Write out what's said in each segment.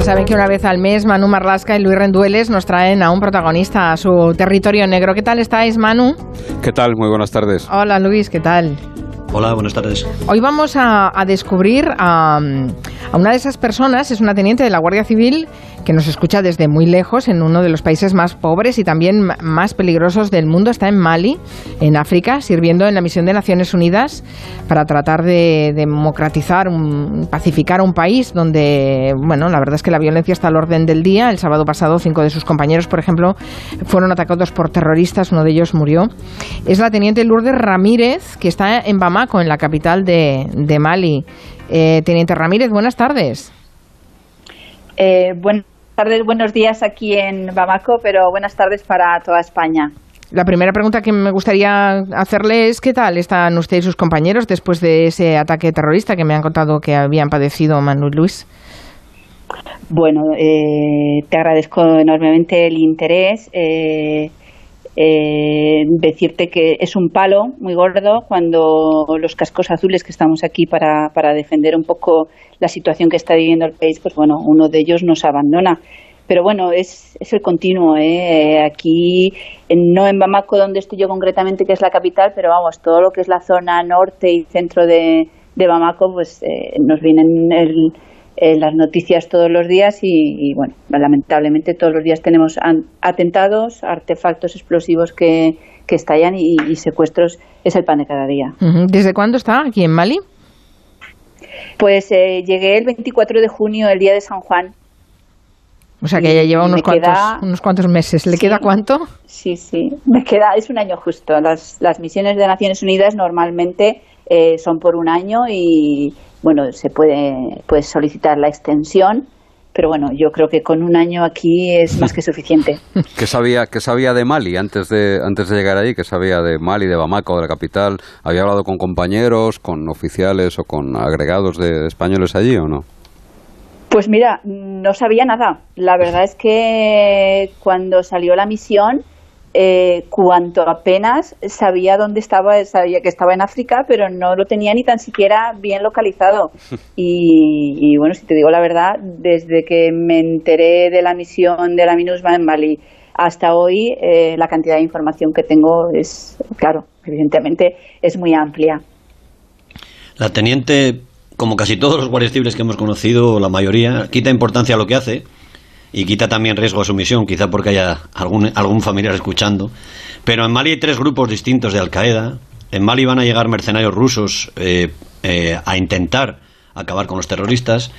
Ya saben que una vez al mes Manu Marlasca y Luis Rendueles nos traen a un protagonista a su territorio negro. ¿Qué tal estáis, Manu? ¿Qué tal? Muy buenas tardes. Hola, Luis, ¿qué tal? Hola, buenas tardes. Hoy vamos a, descubrir a, a, una de esas personas, es una teniente de la Guardia Civil que nos escucha desde muy lejos, en uno de los países más pobres y también más peligrosos del mundo. Está en Mali, en África, sirviendo en la misión de Naciones Unidas para tratar de democratizar, un, pacificar un país donde, bueno, la verdad es que la violencia está al orden del día. El sábado pasado, cinco de sus compañeros, por ejemplo, fueron atacados por terroristas, uno de ellos murió. Es la teniente Lourdes Ramírez, que está en Bamako, en la capital de, Mali. Eh, teniente Ramírez, buenas tardes. Eh, tardes, buenos días aquí en Bamako, pero buenas tardes para toda España. La primera pregunta que me gustaría hacerle es ¿qué tal están usted y sus compañeros después de ese ataque terrorista que me han contado que habían padecido Manuel Luis? Bueno, eh, te agradezco enormemente el interés. Eh, eh, decirte que es un palo muy gordo cuando los cascos azules que estamos aquí para, para defender un poco la situación que está viviendo el país, pues bueno, uno de ellos nos abandona. Pero bueno, es, es el continuo. ¿eh? Aquí, no en Bamako, donde estoy yo concretamente, que es la capital, pero vamos, todo lo que es la zona norte y centro de, de Bamako, pues eh, nos vienen el, las noticias todos los días y, bueno, lamentablemente todos los días tenemos atentados, artefactos explosivos que, que estallan y, secuestros es el pan de cada día. ¿Desde cuándo está aquí en Mali? Pues eh, llegué el 24 de junio, el día de San Juan. O sea que ya lleva unos, cuantos, unos cuantos meses. ¿Le queda cuánto? Sí, sí, me queda, es un año justo. Las, las misiones de Naciones Unidas normalmente eh, son por un año y, bueno, se puede, puede solicitar la extensión, pero bueno, yo creo que con un año aquí es más que suficiente. ¿Qué sabía, qué sabía de Mali antes de, antes de llegar allí? ¿Qué sabía de Mali, de Bamako, de la capital? ¿Había hablado con compañeros, con oficiales o con agregados de españoles allí o no? Pues mira, no sabía nada. La verdad es que cuando salió la misión, eh, cuanto apenas sabía dónde estaba, sabía que estaba en África, pero no lo tenía ni tan siquiera bien localizado. Y, bueno, si te digo la verdad, desde que me enteré de la misión de la MINUSMA en Mali hasta hoy, eh, la cantidad de información que tengo es, claro, evidentemente es muy amplia. La teniente, como casi todos los guardias civiles que hemos conocido, la mayoría, quita importancia a lo que hace y quita también riesgo a su misión, quizá porque haya algún, algún familiar escuchando. Pero en Mali hay tres grupos distintos de Al Qaeda. En Mali van a llegar mercenarios rusos eh, eh, a intentar acabar con los terroristas.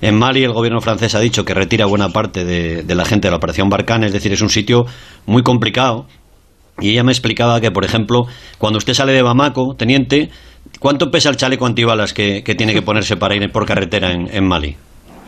En Mali el gobierno francés ha dicho que retira buena parte de, de la gente de la operación Barkhane, es decir, es un sitio muy complicado. Y ella me explicaba que, por ejemplo, cuando usted sale de Bamako, teniente, ¿cuánto pesa el chaleco antibalas que, que tiene que ponerse para ir por carretera en, en Mali?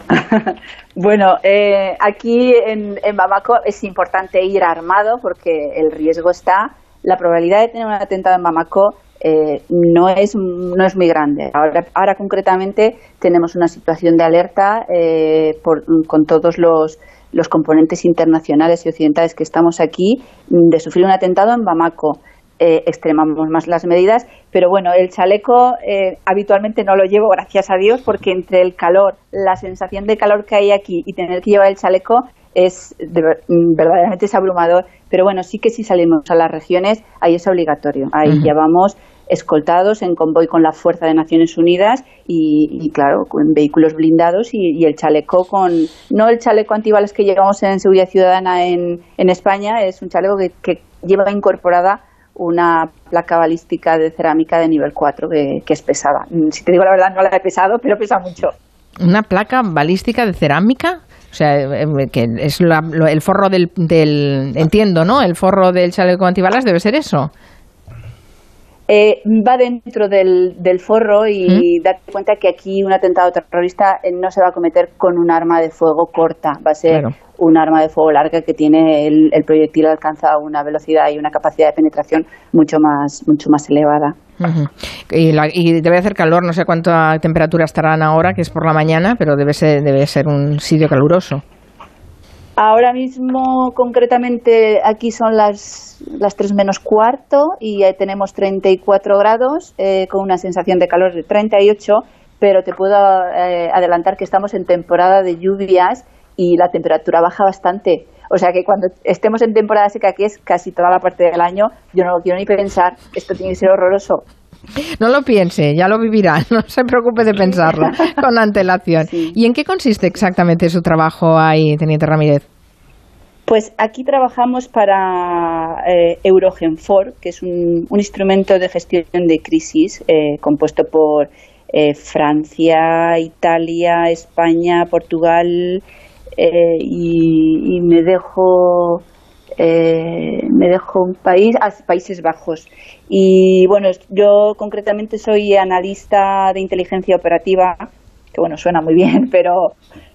bueno, eh, aquí en, Bamako es importante ir armado porque el riesgo está. La probabilidad de tener un atentado en Bamako eh, no, es, no es muy grande. Ahora, ahora concretamente tenemos una situación de alerta eh, con todos los, los componentes internacionales y occidentales que estamos aquí de sufrir un atentado en Bamako. Eh, extremamos más las medidas. Pero bueno, el chaleco eh, habitualmente no lo llevo, gracias a Dios, porque entre el calor, la sensación de calor que hay aquí y tener que llevar el chaleco es verdaderamente es abrumador. Pero bueno, sí que si salimos a las regiones, ahí es obligatorio. Ahí llevamos escoltados en convoy con la fuerza de Naciones Unidas y, claro, con vehículos blindados y, el chaleco con, no el chaleco antibalas que llevamos en Seguridad Ciudadana en, en España, es un chaleco que, que lleva incorporada una placa balística de cerámica de nivel 4 que, es pesada. Mm, si te digo la verdad, no la he pesado, pero pesa mucho. ¿Una placa balística de cerámica? O sea, eh, eh, que es el forro del, del, Entiendo, ¿no? El forro del chaleco antibalas debe ser eso. Eh, va dentro del, del forro y date cuenta que aquí un atentado terrorista eh, no se va a cometer con un arma de fuego corta, va a ser un arma de fuego larga que tiene el, proyectil alcanza una velocidad y una capacidad de penetración mucho más mucho más elevada. y, y, debe hacer calor, no sé cuánta temperatura estarán ahora, que es por la mañana, pero debe ser, debe ser un sitio caluroso. Ahora mismo, concretamente, aquí son las, las 3 menos cuarto y tenemos 34 grados eh, con una sensación de calor de 38, pero te puedo eh, adelantar que estamos en temporada de lluvias y la temperatura baja bastante. O sea que cuando estemos en temporada seca, que es casi toda la parte del año, yo no lo quiero ni pensar, esto tiene que ser horroroso. No lo piense, ya lo vivirá, no se preocupe de pensarlo con antelación. ¿Y en qué consiste exactamente su trabajo ahí, Teniente Ramírez? Pues aquí trabajamos para eh, Eurogenfor, que es un, instrumento de gestión de crisis eh, compuesto por eh, Francia, Italia, España, Portugal y, me dejo me dejo un país, ah, Países Bajos. Y bueno, yo concretamente soy analista de inteligencia operativa, que bueno, suena muy bien, pero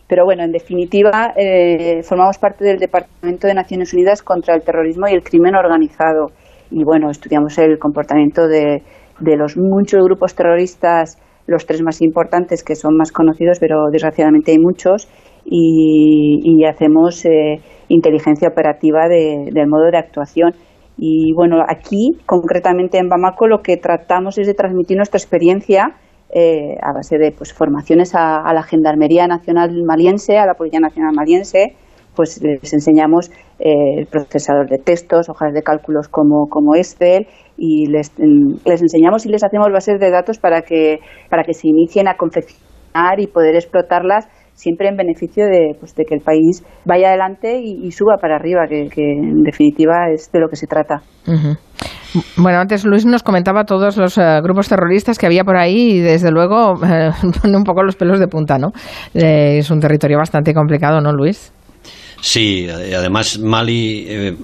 pero bueno, en definitiva, eh, formamos parte del Departamento de Naciones Unidas contra el Terrorismo y el Crimen Organizado. Y bueno, estudiamos el comportamiento de, los muchos grupos terroristas, los tres más importantes que son más conocidos, pero desgraciadamente hay muchos, y, hacemos eh, inteligencia operativa del modo de actuación. Y bueno, aquí, concretamente en Bamako, lo que tratamos es de transmitir nuestra experiencia eh, a base de pues, formaciones a, la Gendarmería Nacional Maliense, a la Policía Nacional Maliense, pues les enseñamos eh, el procesador de textos, hojas de cálculos como, como Excel y les, les, enseñamos y les hacemos bases de datos para que, para que se inicien a confeccionar y poder explotarlas siempre en beneficio de, pues, de que el país vaya adelante y, suba para arriba, que, en definitiva es de lo que se trata. Bueno, antes Luis nos comentaba todos los eh, grupos terroristas que había por ahí y desde luego eh, pone un poco los pelos de punta, ¿no? Eh, es un territorio bastante complicado, ¿no, Luis? Sí, además Mali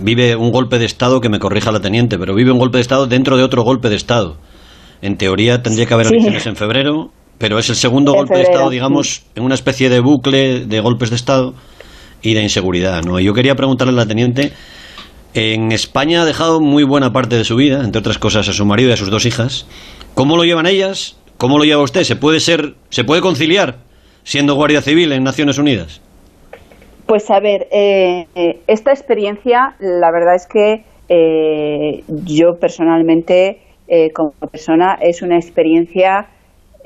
vive un golpe de Estado, que me corrija la teniente, pero vive un golpe de Estado dentro de otro golpe de Estado. En teoría tendría que haber elecciones en febrero, pero es el segundo golpe de Estado, digamos, en una especie de bucle de golpes de Estado y de inseguridad. ¿no? Yo quería preguntarle a la teniente, en España ha dejado muy buena parte de su vida, entre otras cosas a su marido y a sus dos hijas. ¿Cómo lo llevan ellas? ¿Cómo lo lleva usted? ¿Se puede ser, se puede conciliar siendo guardia civil en Naciones Unidas? Pues a ver, eh, eh, esta experiencia, la verdad es que eh, yo personalmente, como persona, es una experiencia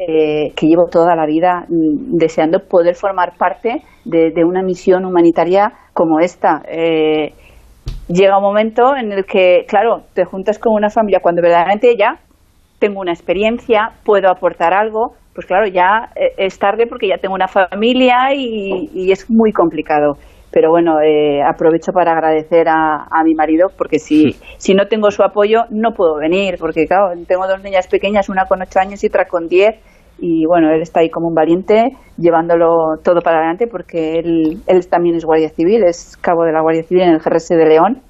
eh, que llevo toda la vida mm, deseando poder formar parte de, una misión humanitaria como esta. Eh, llega un momento en el que, claro, te juntas con una familia cuando verdaderamente ya tengo una experiencia, puedo aportar algo, pues claro, ya eh, es tarde porque ya tengo una familia y es muy complicado pero bueno, eh, aprovecho para agradecer a, mi marido porque si, si no tengo su apoyo no puedo venir, porque claro, tengo dos niñas pequeñas, una con ocho años y otra con diez, y bueno, él está ahí como un valiente llevándolo todo para adelante porque él, él también es guardia civil, es cabo de la Guardia Civil en el GRS de León.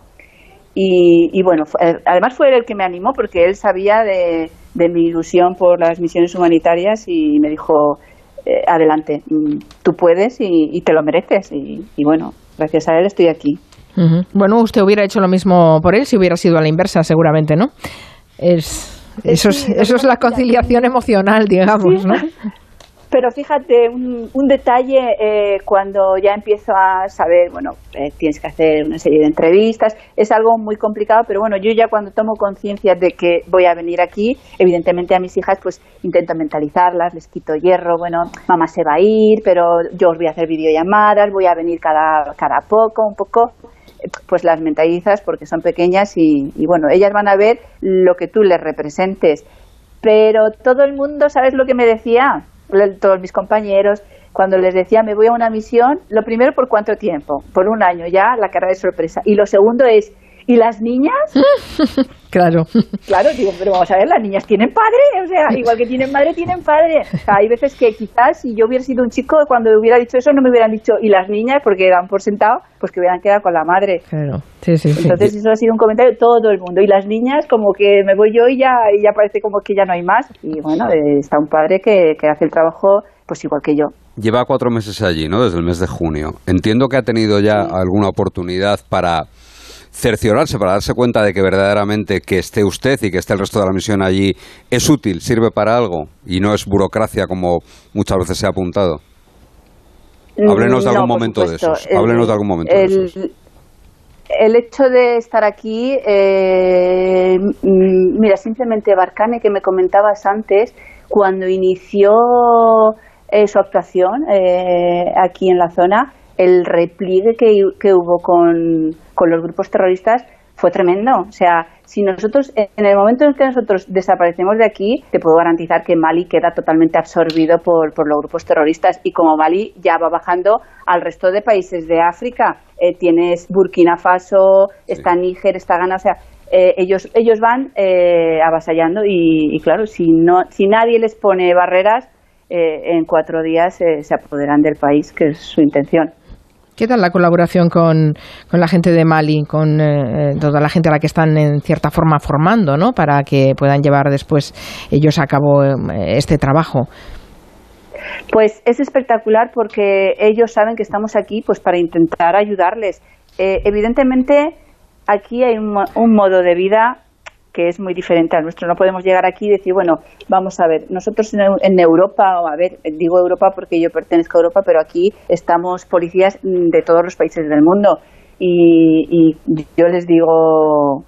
Y, y bueno, eh, además fue él el que me animó porque él sabía de, de mi ilusión por las misiones humanitarias y me dijo, eh, adelante, mm, tú puedes y, te lo mereces. Y, bueno, gracias a él estoy aquí. Bueno, usted hubiera hecho lo mismo por él si hubiera sido a la inversa, seguramente, ¿no? Es, eso, es, eso es la conciliación emocional, digamos, ¿no? Pero fíjate, un, detalle eh, cuando ya empiezo a saber, bueno, eh, tienes que hacer una serie de entrevistas, es algo muy complicado, pero bueno, yo ya cuando tomo conciencia de que voy a venir aquí, evidentemente a mis hijas pues intento mentalizarlas, les quito hierro, bueno, mamá se va a ir, pero yo os voy a hacer videollamadas, voy a venir cada, cada poco, un poco, pues las mentalizas porque son pequeñas y, y bueno, ellas van a ver lo que tú les representes. Pero todo el mundo, ¿sabes lo que me decía? todos mis compañeros, cuando les decía me voy a una misión, lo primero por cuánto tiempo, por un año ya la cara de sorpresa. Y lo segundo es, ¿y las niñas? claro. Claro, digo, pero vamos a ver, las niñas tienen padre, o sea, igual que tienen madre, tienen padre. hay veces que quizás si yo hubiera sido un chico, cuando hubiera dicho eso, no me hubieran dicho, ¿y las niñas? Porque dan por sentado, pues que hubieran quedado con la madre. Claro, sí, sí. Entonces eso ha sido un comentario de todo el mundo. Y las niñas, como que me voy yo y ya, y ya parece como que ya no hay más. Y bueno, está un padre que, que hace el trabajo pues igual que yo. Lleva cuatro meses allí, ¿no? Desde el mes de junio. Entiendo que ha tenido ya alguna oportunidad para cerciorarse, para darse cuenta de que verdaderamente que esté usted y que esté el resto de la misión allí es útil, sirve para algo y no es burocracia como muchas veces se ha apuntado. Háblenos de algún momento de eso. Háblenos de algún momento de esos. El hecho de estar aquí, eh, mira, simplemente Barcane, que me comentabas antes, cuando inició eh, su actuación eh, aquí en la zona, el repliegue que, que hubo con, con los grupos terroristas fue tremendo. O sea, si nosotros, en el momento en que nosotros desaparecemos de aquí, te puedo garantizar que Mali queda totalmente absorbido por, por los grupos terroristas. Y como Mali ya va bajando al resto de países de África, eh, tienes Burkina Faso, está Níger, está Ghana, o sea, eh, ellos, ellos van eh, avasallando y, y, claro, si, no, si nadie les pone barreras, en cuatro días se apoderan del país, que es su intención. ¿Qué tal la colaboración con, con la gente de Mali, con eh, toda la gente a la que están en cierta forma formando, ¿no? Para que puedan llevar después ellos a cabo eh, este trabajo. Pues es espectacular porque ellos saben que estamos aquí pues para intentar ayudarles. Eh, evidentemente aquí hay un, un modo de vida que es muy diferente al nuestro. No podemos llegar aquí y decir, bueno, vamos a ver, nosotros en, Europa, o a ver, digo Europa porque yo pertenezco a Europa, pero aquí estamos policías de todos los países del mundo. Y, yo les digo,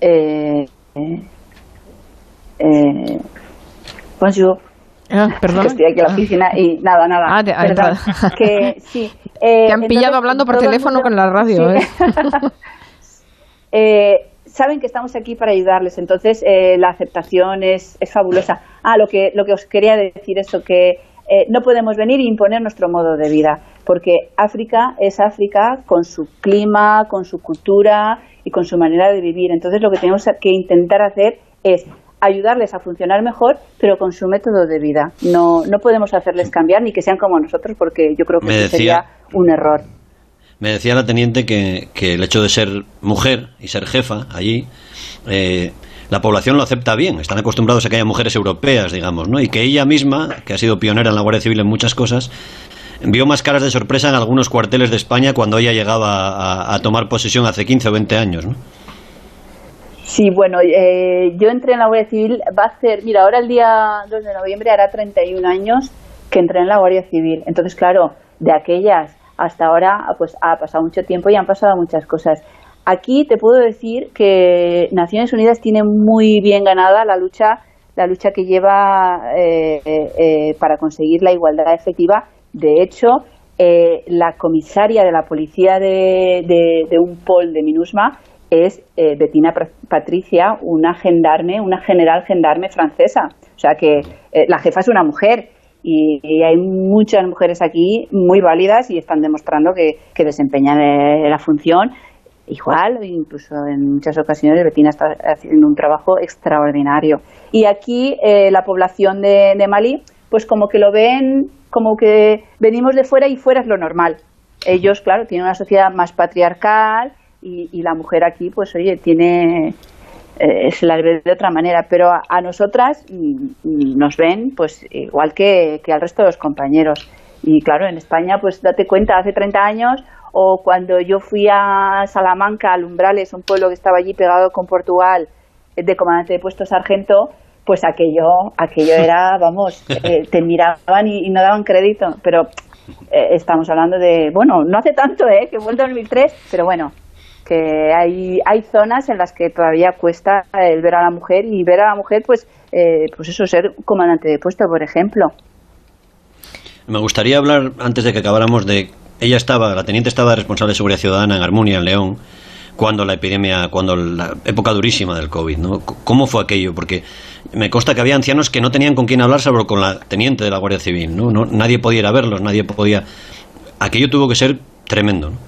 eh, eh, bonjour. Ah, perdón. estoy aquí en la oficina y nada, nada. Ah, te, ah, que, sí. Eh, te han pillado hablando por teléfono con la radio. ¿eh? eh saben que estamos aquí para ayudarles, entonces eh, la aceptación es, es, fabulosa. Ah, lo que, lo que os quería decir eso, que eh, no podemos venir e imponer nuestro modo de vida, porque África es África con su clima, con su cultura y con su manera de vivir. Entonces lo que tenemos que intentar hacer es ayudarles a funcionar mejor, pero con su método de vida. No, no podemos hacerles cambiar ni que sean como nosotros, porque yo creo que eso sería un error. Me decía la teniente que, el hecho de ser mujer y ser jefa allí, eh, la población lo acepta bien. Están acostumbrados a que haya mujeres europeas, digamos, ¿no? Y que ella misma, que ha sido pionera en la Guardia Civil en muchas cosas, vio más caras de sorpresa en algunos cuarteles de España cuando ella llegaba a, tomar posesión hace 15 o 20 años, ¿no? Sí, bueno, eh, yo entré en la Guardia Civil, va a ser, mira, ahora el día 2 de noviembre hará 31 años que entré en la Guardia Civil. Entonces, claro, de aquellas hasta ahora pues ha pasado mucho tiempo y han pasado muchas cosas. Aquí te puedo decir que Naciones Unidas tiene muy bien ganada la lucha, la lucha que lleva eh, eh, para conseguir la igualdad efectiva. De hecho, eh, la comisaria de la policía de, de, un pol de MINUSMA es Bettina Patricia, una gendarme, una general gendarme francesa. O sea que la jefa es una mujer y, hay muchas mujeres aquí muy válidas y están demostrando que, desempeñan eh, la función igual, incluso en muchas ocasiones Betina está haciendo un trabajo extraordinario. Y aquí eh, la población de, de, Mali, pues como que lo ven, como que venimos de fuera y fuera es lo normal. Ellos, claro, tienen una sociedad más patriarcal y, y la mujer aquí, pues oye, tiene eh, se las ve de otra manera, pero a, nosotras mm, nos ven pues igual que, al resto de los compañeros. Y claro, en España, pues date cuenta, hace 30 años o cuando yo fui a Salamanca, a Lumbrales, un pueblo que estaba allí pegado con Portugal, eh, de comandante de puesto sargento, pues aquello, aquello era, vamos, eh, te miraban y, no daban crédito, pero estamos hablando de, bueno, no hace tanto, ¿eh? que fue el 2003, pero bueno, que hay, hay zonas en las que todavía cuesta el ver a la mujer y ver a la mujer, pues, eh, pues eso, ser comandante de puesto, por ejemplo. Me gustaría hablar, antes de que acabáramos, de... Ella estaba, la teniente estaba responsable de seguridad ciudadana en Armunia, en León, cuando la epidemia, cuando la época durísima del COVID, ¿no? ¿Cómo fue aquello? Porque me consta que había ancianos que no tenían con quién hablar, salvo con la teniente de la Guardia Civil, ¿no? no nadie podía verlos, nadie podía... Aquello tuvo que ser tremendo, ¿no?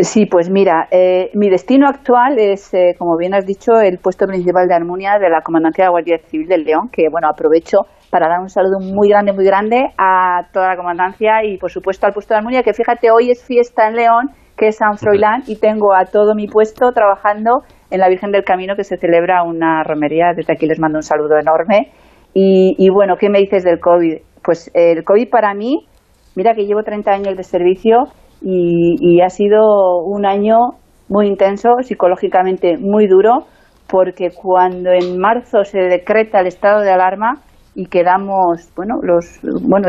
Sí, pues mira, eh, mi destino actual es, eh, como bien has dicho, el puesto principal de Armonia de la Comandancia de la Guardia Civil del León, que bueno, aprovecho para dar un saludo muy grande, muy grande a toda la comandancia y por supuesto al puesto de Armonia, que fíjate, hoy es fiesta en León, que es San Froilán, y tengo a todo mi puesto trabajando en la Virgen del Camino, que se celebra una romería. Desde aquí les mando un saludo enorme. Y, y bueno, ¿qué me dices del COVID? Pues el COVID para mí, mira que llevo 30 años de servicio y, ha sido un año muy intenso, psicológicamente muy duro, porque cuando en marzo se decreta el estado de alarma y quedamos, bueno, los, bueno,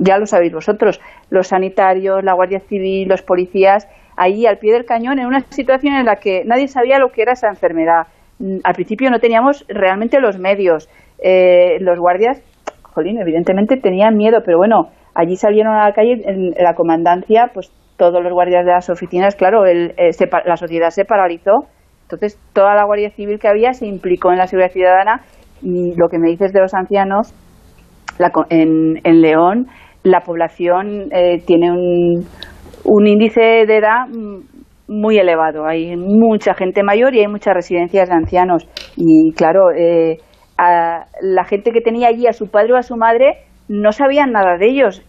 ya lo sabéis vosotros, los sanitarios, la Guardia Civil, los policías, ahí al pie del cañón en una situación en la que nadie sabía lo que era esa enfermedad. Al principio no teníamos realmente los medios. Eh, los guardias jolín, evidentemente tenían miedo, pero bueno, allí salieron a la calle, en la comandancia, pues todos los guardias de las oficinas, claro, el, eh, la sociedad se paralizó. Entonces, toda la Guardia Civil que había se implicó en la seguridad ciudadana y lo que me dices de los ancianos, en, en, León la población eh, tiene un, un índice de edad muy elevado. Hay mucha gente mayor y hay muchas residencias de ancianos. Y claro, eh, la gente que tenía allí a su padre o a su madre no sabían nada de ellos,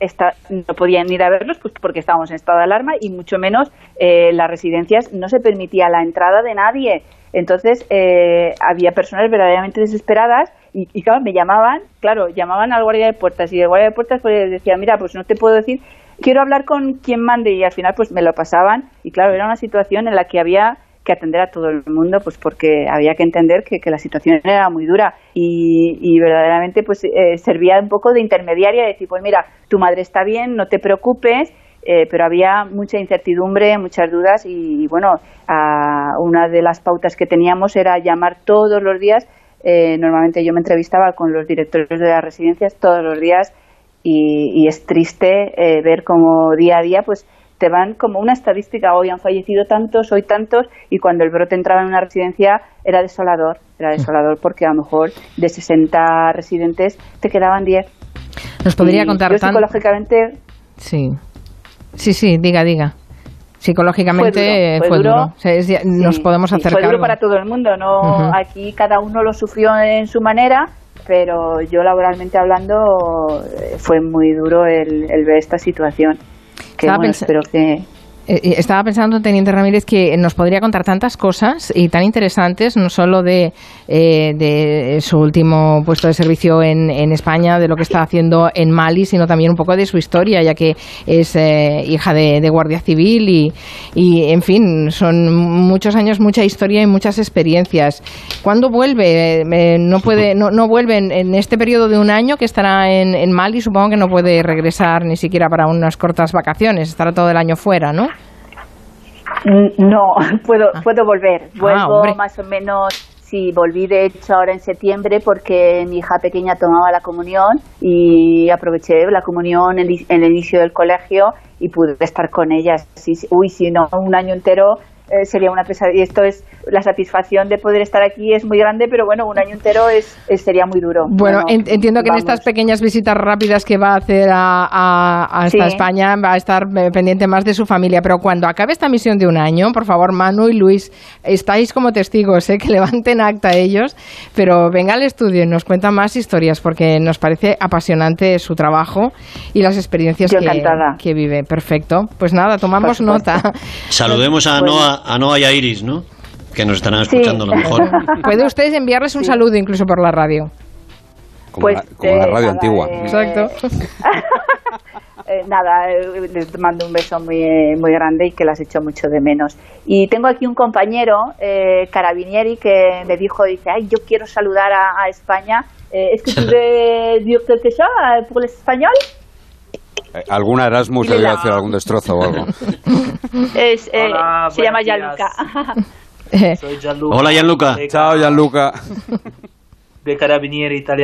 no podían ir a verlos pues porque estábamos en estado de alarma y mucho menos eh, las residencias no se permitía la entrada de nadie. Entonces eh, había personas verdaderamente desesperadas y, y, claro, me llamaban, claro, llamaban al guardia de puertas y el guardia de puertas pues decía, mira, pues no te puedo decir, quiero hablar con quien mande y al final pues me lo pasaban y claro, era una situación en la que había que atender a todo el mundo, pues porque había que entender que, la situación era muy dura y, verdaderamente pues eh, servía un poco de intermediaria, de decir, pues mira, tu madre está bien, no te preocupes, eh, pero había mucha incertidumbre, muchas dudas y, bueno, una de las pautas que teníamos era llamar todos los días, eh, normalmente yo me entrevistaba con los directores de las residencias todos los días y, es triste ver cómo día a día pues te van como una estadística, hoy han fallecido tantos, hoy tantos, y cuando el brote entraba en una residencia era desolador, era desolador porque a lo mejor de 60 residentes te quedaban 10. Nos podría contar yo psicológicamente... Sí, sí, sí, diga, diga. Psicológicamente fue duro. nos podemos acercar. Fue duro para todo el mundo, no aquí cada uno lo sufrió en su manera, pero yo laboralmente hablando fue muy duro el ver esta situación que bueno, espero que estaba pensando, Teniente Ramírez, que nos podría contar tantas cosas y tan interesantes, no solo de, eh, de su último puesto de servicio en, en, España, de lo que está haciendo en Mali, sino también un poco de su historia, ya que es hija de, Guardia Civil y, y, en fin, son muchos años, mucha historia y muchas experiencias. ¿Cuándo vuelve? no puede, no, no vuelve en, este periodo de un año que estará en, en Mali, supongo que no puede regresar ni siquiera para unas cortas vacaciones, estará todo el año fuera, ¿no? No, puedo, ah. puedo volver. Ah, Vuelvo más o menos, sí, volví de hecho ahora en septiembre porque mi hija pequeña tomaba la comunión y aproveché la comunión en, el inicio del colegio y pude estar con ella. uy, si no, un año entero eh, sería una pesadilla. Y esto es la satisfacción de poder estar aquí es muy grande, pero bueno, un año entero es, sería muy duro. Bueno, entiendo que en estas pequeñas visitas rápidas que va a hacer a, España va a estar eh, pendiente más de su familia, pero cuando acabe esta misión de un año, por favor, Manu y Luis, estáis como testigos, ¿eh? que levanten acta ellos, pero venga al estudio y nos cuenta más historias porque nos parece apasionante su trabajo y las experiencias que, que, vive. Perfecto. Pues nada, tomamos nota. Saludemos a Noah, a Noah y a Iris, ¿no? que nos estarán escuchando a lo mejor. Puede ustedes enviarles un saludo incluso por la radio. Como, pues, la, la, radio antigua. Eh, Exacto. Eh, nada, eh, les mando un beso muy, muy grande y que las echo mucho de menos. Y tengo aquí un compañero, Carabinieri, que me dijo, dice, ay, yo quiero saludar a, España. ¿Es que tú de Dios que el español? ¿Alguna Erasmus le voy a hacer algún destrozo o algo? Es, se llama Gianluca. Soy Gianluca. Hola Gianluca. Ciao Gianluca. De Carabinieri Italiani.